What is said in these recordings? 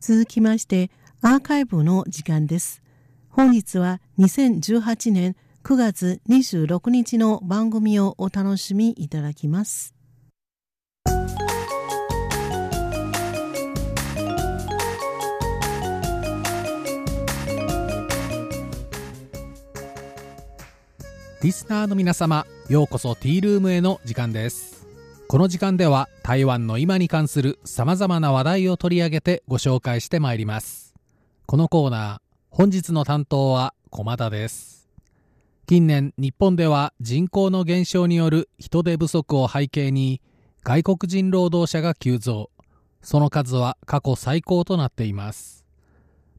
続きましてアーカイブの時間です。本日は2018年9月26日の番組をお楽しみいただきます。リスナーの皆様ようこそティールームへの時間ですこの時間では台湾の今に関する様々な話題を取り上げてご紹介してまいります。このコーナー本日の担当は駒田です。近年日本では人口の減少による人手不足を背景に外国人労働者が急増。その数は過去最高となっています。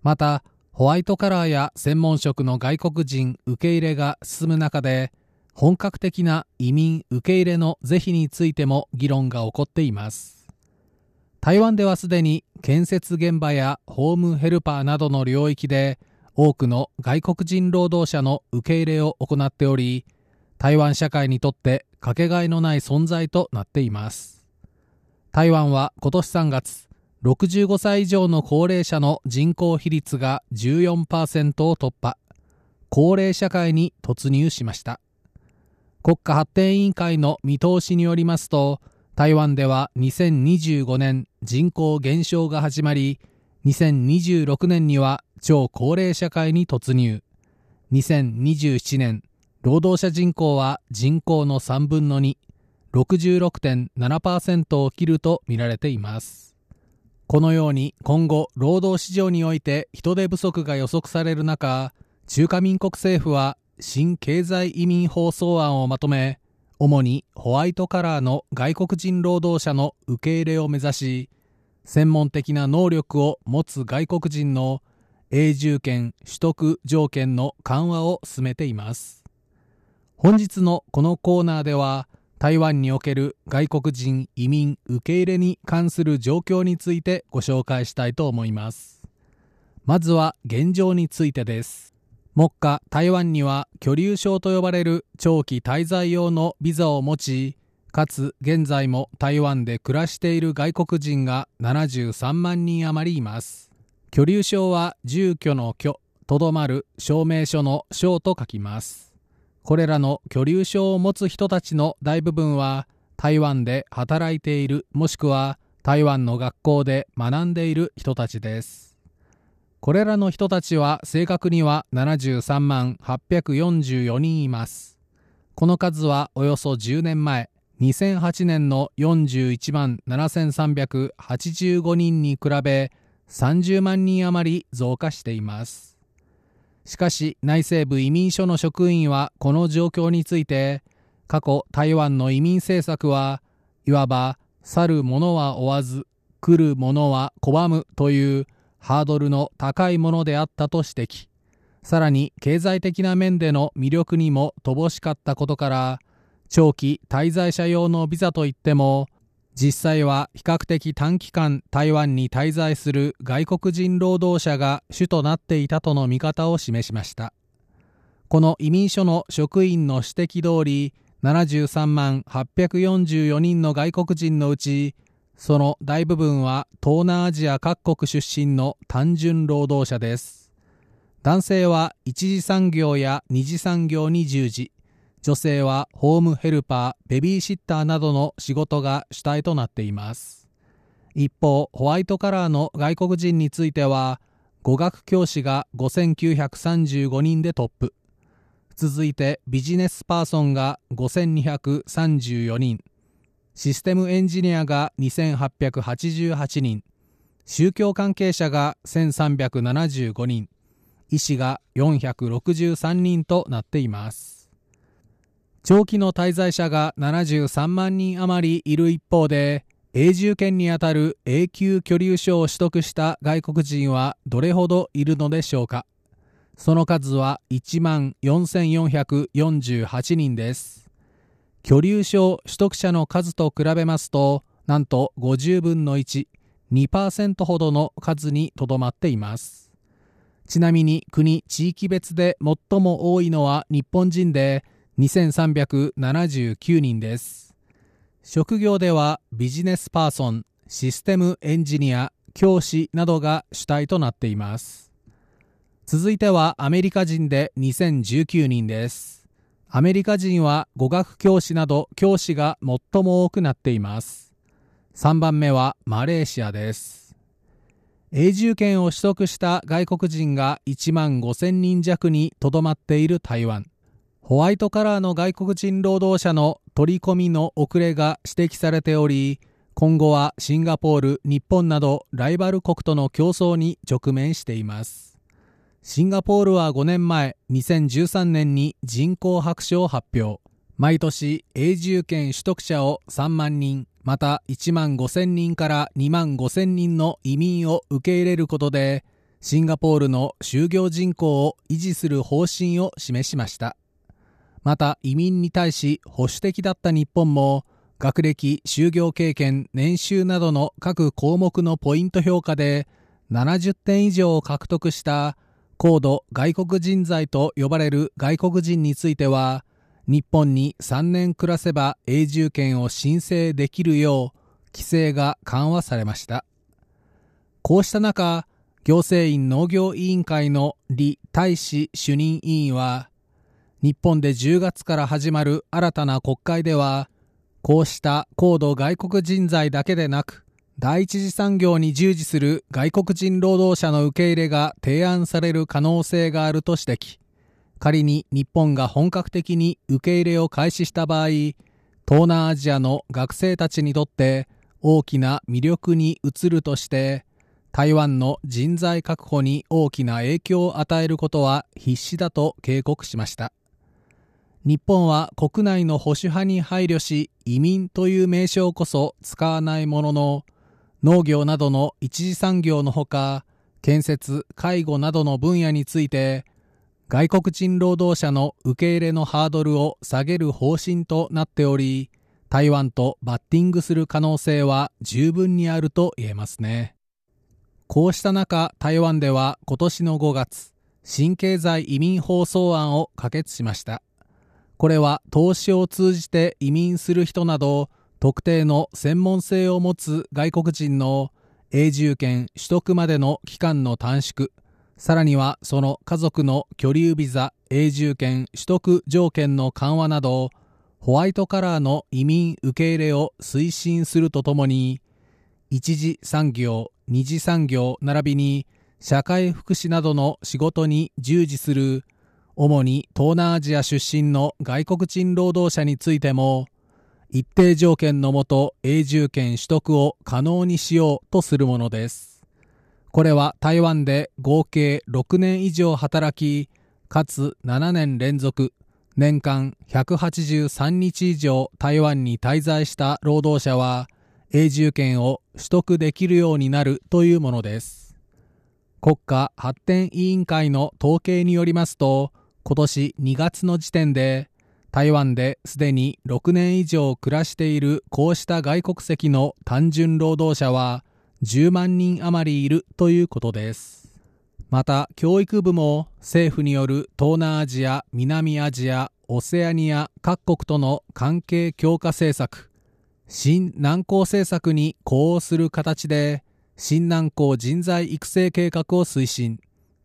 またホワイトカラーや専門職の外国人受け入れが進む中で本格的な移民受け入れの是非についても議論が起こっています。台湾ではすでに建設現場やホームヘルパーなどの領域で多くの外国人労働者の受け入れを行っており台湾社会にとってかけがえのない存在となっています。台湾は今年3月65歳以上の高齢者の人口比率が14%を突破。高齢社会に突入しました。国家発展委員会の見通しによりますと台湾では2025年人口減少が始まり2026年には超高齢社会に突入。2027年労働者人口は人口の3分の266.7%を切るとみられています。このように今後労働市場において人手不足が予測される中中華民国政府は新経済移民法草案をまとめ主にホワイトカラーの外国人労働者の受け入れを目指し専門的な能力を持つ外国人の永住権取得条件の緩和を進めています。本日のこのコーナーでは台湾における外国人移民受け入れに関する状況についてご紹介したいと思います。まずは現状についてです。目下台湾には居留証と呼ばれる長期滞在用のビザを持ちかつ現在も台湾で暮らしている外国人が73万人余りいます。居留証は住居の居とどまる証明書の証と書きます。これらの居留証を持つ人たちの大部分は台湾で働いているもしくは台湾の学校で学んでいる人たちです。これらの人たちは正確には73万844人います。この数はおよそ10年前2008年の41万7385人に比べ30万人余り増加しています。しかし内政部移民所の職員はこの状況について過去台湾の移民政策はいわば去る者は追わず来る者は拒むというハードルの高いものであったと指摘。さらに経済的な面での魅力にも乏しかったことから長期滞在者用のビザといっても実際は比較的短期間台湾に滞在する外国人労働者が主となっていたとの見方を示しました。この移民所の職員の指摘通り73万844人の外国人のうちその大部分は東南アジア各国出身の単純労働者です男性は一次産業や二次産業に従事女性はホームヘルパー、ベビーシッターなどの仕事が主体となっています。一方、ホワイトカラーの外国人については、語学教師が5935人でトップ。続いてビジネスパーソンが5234人。システムエンジニアが2888人。宗教関係者が1375人。医師が463人となっています。長期の滞在者が73万人余りいる一方で永住権にあたる永久居留証を取得した外国人はどれほどいるのでしょうかその数は1万4448人です居留証取得者の数と比べますとなんと50分の12%ほどの数にとどまっています。ちなみに国地域別で最も多いのは日本人で2379人です。職業ではビジネスパーソンシステムエンジニア教師などが主体となっています。続いてはアメリカ人で2019人です。アメリカ人は語学教師など教師が最も多くなっています。3番目はマレーシアです。永住権を取得した外国人が1万5000人弱にとどまっている台湾。ホワイトカラーの外国人労働者の取り込みの遅れが指摘されており今後はシンガポール、日本などライバル国との競争に直面しています。シンガポールは5年前、2013年に人口白書を発表。毎年永住権取得者を3万人、また1万5千人から2万5千人の移民を受け入れることで、シンガポールの就業人口を維持する方針を示しました。また移民に対し保守的だった日本も、学歴、就業経験、年収などの各項目のポイント評価で70点以上を獲得した高度外国人材と呼ばれる外国人については日本に3年暮らせば永住権を申請できるよう規制が緩和されました。こうした中行政院農業委員会の李大使主任委員は日本で10月から始まる新たな国会ではこうした高度外国人材だけでなく、第一次産業に従事する外国人労働者の受け入れが提案される可能性があると指摘。仮に日本が本格的に受け入れを開始した場合、東南アジアの学生たちにとって大きな魅力に移るとして、台湾の人材確保に大きな影響を与えることは必至だと警告しました。日本は国内の保守派に配慮し移民という名称こそ使わないものの農業などの一次産業のほか建設介護などの分野について外国人労働者の受け入れのハードルを下げる方針となっており台湾とバッティングする可能性は十分にあると言えますね。こうした中台湾では今年の5月新経済移民法草案を可決しました。これは投資を通じて移民する人など特定の専門性を持つ外国人の永住権取得までの期間の短縮。さらにはその家族の居留ビザ永住権取得条件の緩和などホワイトカラーの移民受け入れを推進するとともに一次産業二次産業並びに社会福祉などの仕事に従事する主に東南アジア出身の外国人労働者についても一定条件のもと永住権取得を可能にしようとするものです。これは台湾で合計6年以上働きかつ7年連続年間183日以上台湾に滞在した労働者は永住権を取得できるようになるというものです。国家発展委員会の統計によりますと今年2月の時点で台湾ですでに6年以上暮らしているこうした外国籍の単純労働者は10万人余りいるということです。また教育部も政府による東南アジア南アジアオセアニア各国との関係強化政策新南高政策に呼応する形で新南高人材育成計画を推進。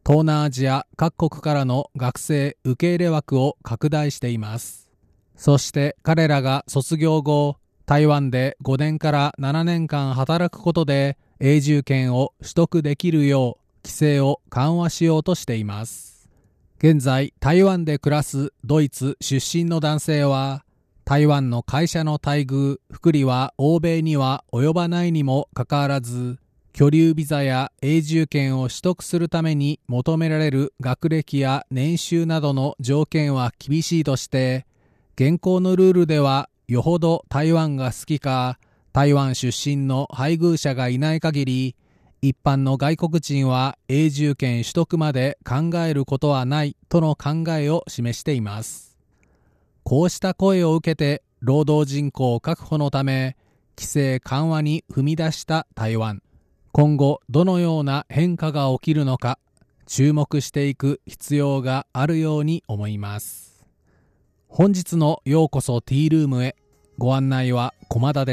東南アジア各国からの学生受け入れ枠を拡大しています。そして彼らが卒業後台湾で5年から7年間働くことで永住権を取得できるよう規制を緩和しようとしています。現在台湾で暮らすドイツ出身の男性は台湾の会社の待遇福利は欧米には及ばないにもかかわらず居留ビザや永住権を取得するために求められる学歴や年収などの条件は厳しいとして現行のルールではよほど台湾が好きか台湾出身の配偶者がいない限り一般の外国人は永住権取得まで考えることはないとの考えを示しています。こうした声を受けて労働人口確保のため規制緩和に踏み出した台湾。今後どのような変化が起きるのか注目していく必要があるように思います。本日のようこそティールームへ。ご案内は駒田です。